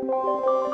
Música